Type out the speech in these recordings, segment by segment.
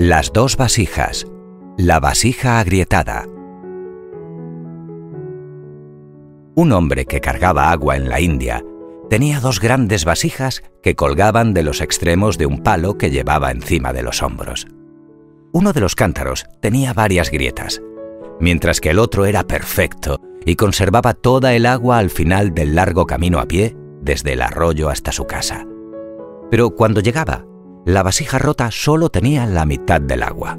Las dos vasijas. La vasija agrietada. Un hombre que cargaba agua en la India tenía dos grandes vasijas que colgaban de los extremos de un palo que llevaba encima de los hombros. Uno de los cántaros tenía varias grietas, mientras que el otro era perfecto y conservaba toda el agua al final del largo camino a pie desde el arroyo hasta su casa. Pero cuando llegaba, la vasija rota solo tenía la mitad del agua.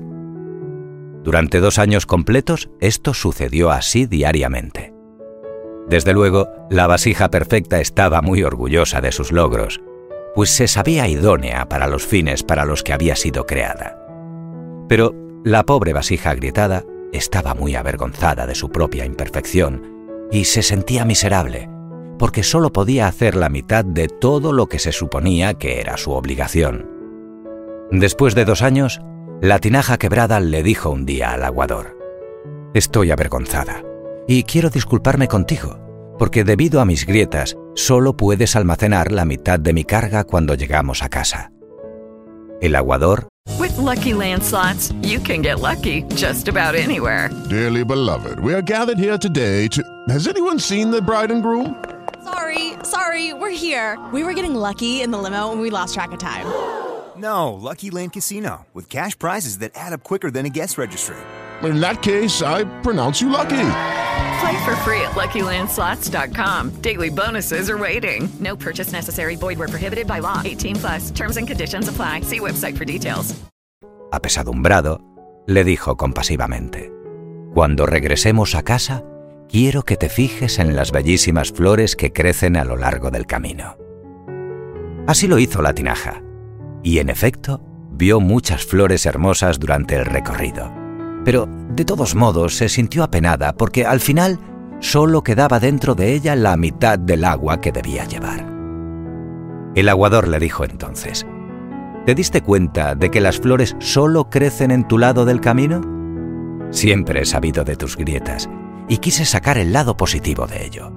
Durante dos años completos esto sucedió así diariamente. Desde luego, la vasija perfecta estaba muy orgullosa de sus logros, pues se sabía idónea para los fines para los que había sido creada. Pero la pobre vasija agrietada estaba muy avergonzada de su propia imperfección y se sentía miserable, porque solo podía hacer la mitad de todo lo que se suponía que era su obligación. Después de dos años, la tinaja quebrada le dijo un día al aguador, Estoy avergonzada y quiero disculparme contigo, porque debido a mis grietas solo puedes almacenar la mitad de mi carga cuando llegamos a casa. El aguador With lucky landslots, you can get lucky just about anywhere. Dearly beloved, we are gathered here today to. Has anyone seen the bride and groom? Sorry, sorry, we're here. We were getting lucky in the limo and we lost track of time. No, Lucky Land Casino, with cash prizes that add up quicker than a guest registry. In that case, I pronounce you lucky. Play for free at LuckyLandSlots.com. Daily bonuses are waiting. No purchase necessary. Void where prohibited by law. 18 plus. Terms and conditions apply. See website for details. Apesadumbrado, le dijo compasivamente, Cuando regresemos a casa, quiero que te fijes en las bellísimas flores que crecen a lo largo del camino. Así lo hizo la tinaja, y en efecto, vio muchas flores hermosas durante el recorrido pero de todos modos se sintió apenada porque al final solo quedaba dentro de ella la mitad del agua que debía llevar. El aguador le dijo entonces, ¿Te diste cuenta de que las flores solo crecen en tu lado del camino? Siempre he sabido de tus grietas y quise sacar el lado positivo de ello.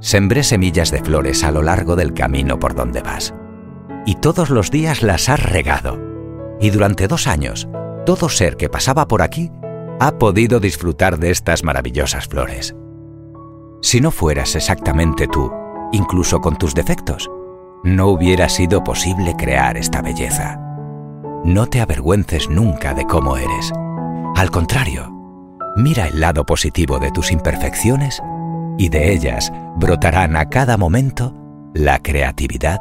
Sembré semillas de flores a lo largo del camino por donde vas. Y todos los días las has regado. Y durante dos años todo ser que pasaba por aquí ha podido disfrutar de estas maravillosas flores. Si no fueras exactamente tú, incluso con tus defectos, no hubiera sido posible crear esta belleza. No te avergüences nunca de cómo eres. Al contrario, mira el lado positivo de tus imperfecciones y de ellas brotarán a cada momento la creatividad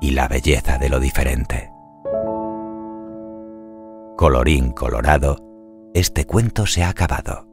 y la belleza de lo diferente. Colorín colorado, este cuento se ha acabado.